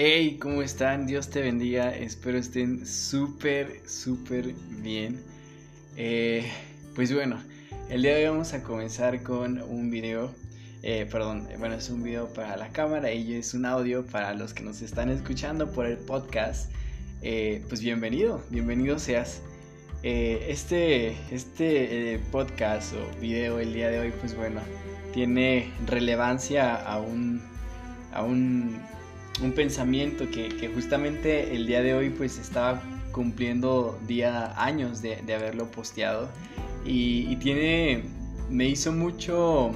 Hey, ¿cómo están? Dios te bendiga. Espero estén súper, súper bien. Eh, pues bueno, el día de hoy vamos a comenzar con un video. Eh, perdón, bueno, es un video para la cámara y es un audio para los que nos están escuchando por el podcast. Eh, pues bienvenido, bienvenido seas. este este podcast o video el día de hoy, pues bueno, tiene relevancia a un, a un un pensamiento que, justamente el día de hoy pues estaba cumpliendo día años de, haberlo posteado. Y, tiene me hizo mucho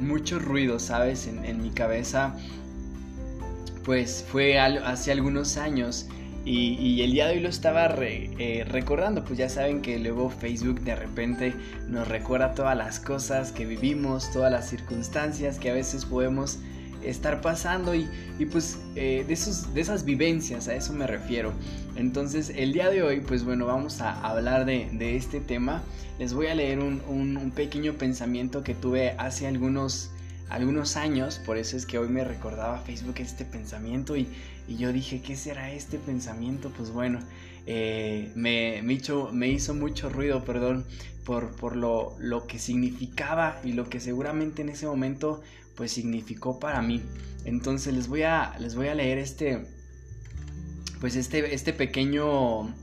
mucho ruido sabes en, mi cabeza pues fue hace algunos años. Y, el día de hoy lo estaba eh, recordando, pues ya saben que luego Facebook de repente nos recuerda todas las cosas que vivimos, todas las circunstancias que a veces podemos estar pasando y, pues eh, de, esos, de esas vivencias, a eso me refiero. Entonces el día de hoy pues bueno vamos a hablar de, este tema. Les voy a leer un, pequeño pensamiento que tuve hace algunos, algunos años, por eso es que hoy me recordaba Facebook este pensamiento y, yo dije, ¿qué será este pensamiento? Pues bueno, eh, me, me, hizo, me hizo mucho ruido, perdón, por, por lo, lo que significaba y lo que seguramente en ese momento pues significó para mí. Entonces les voy a, les voy a leer este, pues este, este pequeño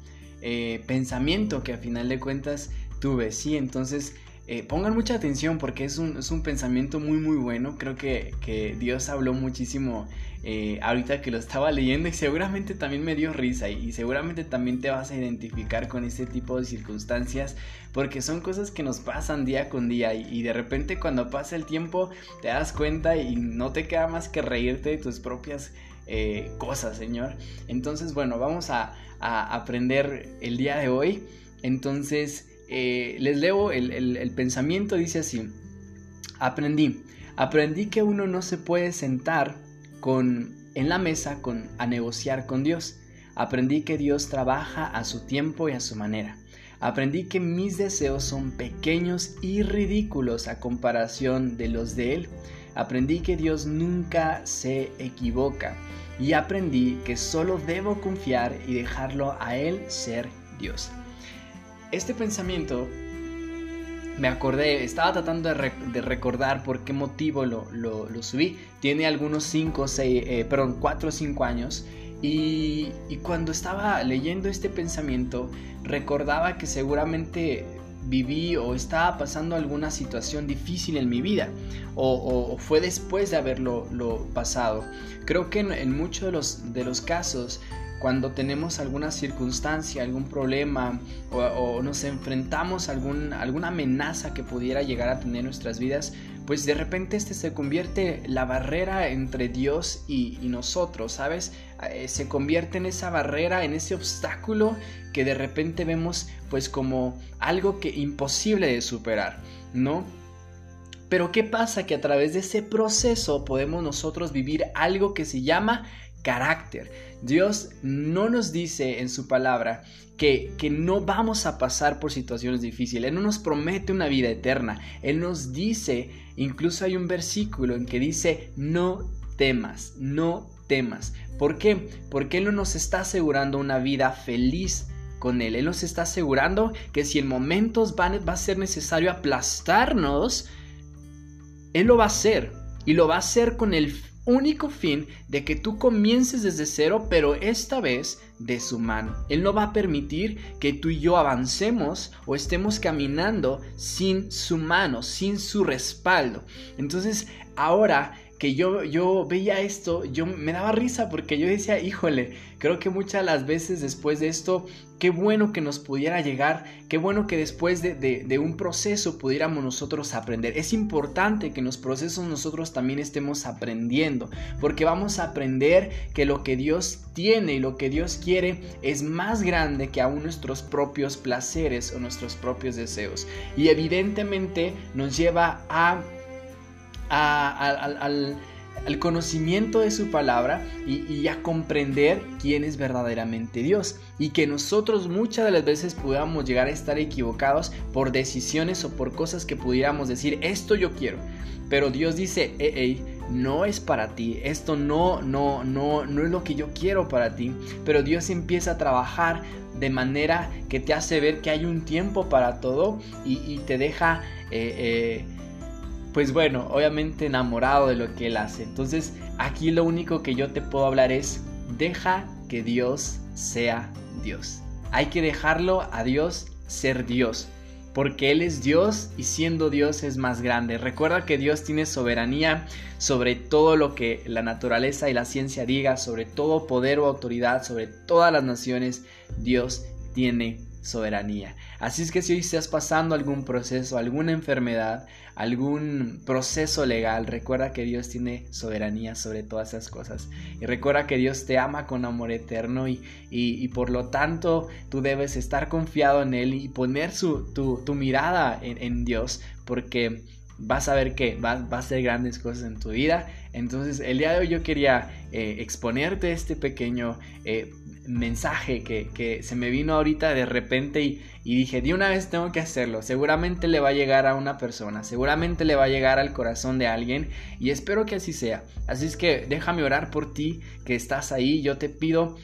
eh, pensamiento que a final de cuentas tuve, ¿sí? Entonces eh, pongan mucha atención porque es un, es un, pensamiento muy muy bueno. Creo que, que Dios habló muchísimo eh, ahorita que lo estaba leyendo y seguramente también me dio risa y, seguramente también te vas a identificar con este tipo de circunstancias porque son cosas que nos pasan día con día y, de repente cuando pasa el tiempo te das cuenta y no te queda más que reírte de tus propias eh, cosas, Señor. Entonces, bueno, vamos a, aprender el día de hoy. Entonces, eh, les leo el, el pensamiento, dice así, aprendí, aprendí que uno no se puede sentar en la mesa con, a negociar con Dios. Aprendí que Dios trabaja a su tiempo y a su manera. Aprendí que mis deseos son pequeños y ridículos a comparación de los de Él. Aprendí que Dios nunca se equivoca. Y aprendí que solo debo confiar y dejarlo a Él ser Dios. Este pensamiento me acordé, estaba tratando de, recordar por qué motivo lo, subí. Tiene algunos 5, 6, eh, perdón, 4 o 5 años. Y, cuando estaba leyendo este pensamiento, recordaba que seguramente viví o estaba pasando alguna situación difícil en mi vida o, fue después de haberlo pasado. Creo que en, muchos de los, de los casos cuando tenemos alguna circunstancia, algún problema o, nos enfrentamos a algún, alguna amenaza que pudiera llegar a tener nuestras vidas, pues de repente este se convierte la barrera entre Dios y, nosotros, ¿sabes? Eh, se convierte en esa barrera, en ese obstáculo que de repente vemos pues como algo que imposible de superar, ¿no? Pero ¿qué pasa? Que a través de ese proceso podemos nosotros vivir algo que se llama carácter. Dios no nos dice en su palabra que, que, no vamos a pasar por situaciones difíciles. Él no nos promete una vida eterna. Él nos dice, incluso hay un versículo en que dice, no temas, no temas. ¿Por qué? Porque Él no nos está asegurando una vida feliz con Él. Él nos está asegurando que si en momentos va a ser necesario aplastarnos, Él lo va a hacer. Y lo va a hacer con el único fin de que tú comiences desde cero, pero esta vez de su mano. Él no va a permitir que tú y yo avancemos o estemos caminando sin su mano, sin su respaldo. Entonces, ahora que yo, yo veía esto, yo me daba risa porque yo decía, híjole, creo que muchas de las veces después de esto, qué bueno que nos pudiera llegar, qué bueno que después de, de, un proceso pudiéramos nosotros aprender. Es importante que en los procesos nosotros también estemos aprendiendo, porque vamos a aprender que lo que Dios tiene y lo que Dios quiere es más grande que aún nuestros propios placeres o nuestros propios deseos. Y evidentemente nos lleva a al, conocimiento de su palabra y, a comprender quién es verdaderamente Dios. Y que nosotros muchas de las veces podamos llegar a estar equivocados por decisiones o por cosas que pudiéramos decir, esto yo quiero. Pero Dios dice, hey, no es para ti, esto no, no, no, no es lo que yo quiero para ti, pero Dios empieza a trabajar de manera que te hace ver que hay un tiempo para todo y, te deja, eh, eh, pues bueno, obviamente enamorado de lo que Él hace. Entonces aquí lo único que yo te puedo hablar es, deja que Dios sea Dios. Hay que dejarlo a Dios ser Dios porque Él es Dios y siendo Dios es más grande. Recuerda que Dios tiene soberanía sobre todo lo que la naturaleza y la ciencia diga, sobre todo poder o autoridad, sobre todas las naciones. Dios tiene soberanía. Así es que si hoy estás pasando algún proceso, alguna enfermedad, algún proceso legal, recuerda que Dios tiene soberanía sobre todas esas cosas. Y recuerda que Dios te ama con amor eterno y, y, por lo tanto tú debes estar confiado en Él y poner su, tu, tu mirada en, Dios porque vas a ver que va, va, a ser grandes cosas en tu vida. Entonces el día de hoy yo quería eh, exponerte este pequeño... Eh, mensaje que, se me vino ahorita de repente y, y, dije, de una vez tengo que hacerlo. Seguramente le va a llegar a una persona, seguramente le va a llegar al corazón de alguien y espero que así sea. Así es que déjame orar por ti que estás ahí. Yo te pido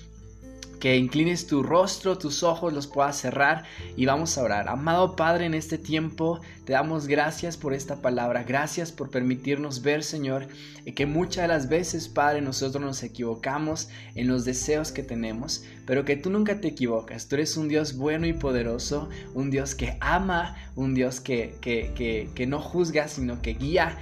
que inclines tu rostro, tus ojos los puedas cerrar y vamos a orar. Amado Padre, en este tiempo te damos gracias por esta palabra, gracias por permitirnos ver, Señor, que muchas de las veces, Padre, nosotros nos equivocamos en los deseos que tenemos, pero que tú nunca te equivocas. Tú eres un Dios bueno y poderoso, un Dios que ama, un Dios que, que, que, no juzga, sino que guía,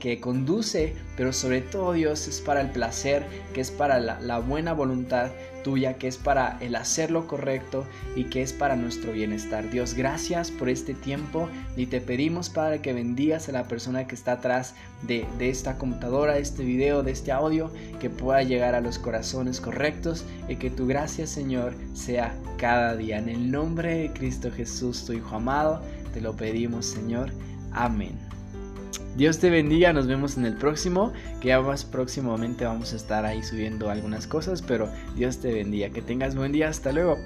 que, conduce, pero sobre todo Dios es para el placer, que es para la, la buena voluntad tuya, que es para el hacer lo correcto y que es para nuestro bienestar. Dios, gracias por este tiempo y te pedimos, Padre, que bendigas a la persona que está atrás de, de esta computadora, de este video, de este audio, que pueda llegar a los corazones correctos y que tu gracia, Señor, sea cada día. En el nombre de Cristo Jesús, tu Hijo amado, te lo pedimos, Señor. Amén. Dios te bendiga, nos vemos en el próximo, que ya más próximamente vamos a estar ahí subiendo algunas cosas, pero Dios te bendiga, que tengas buen día, hasta luego.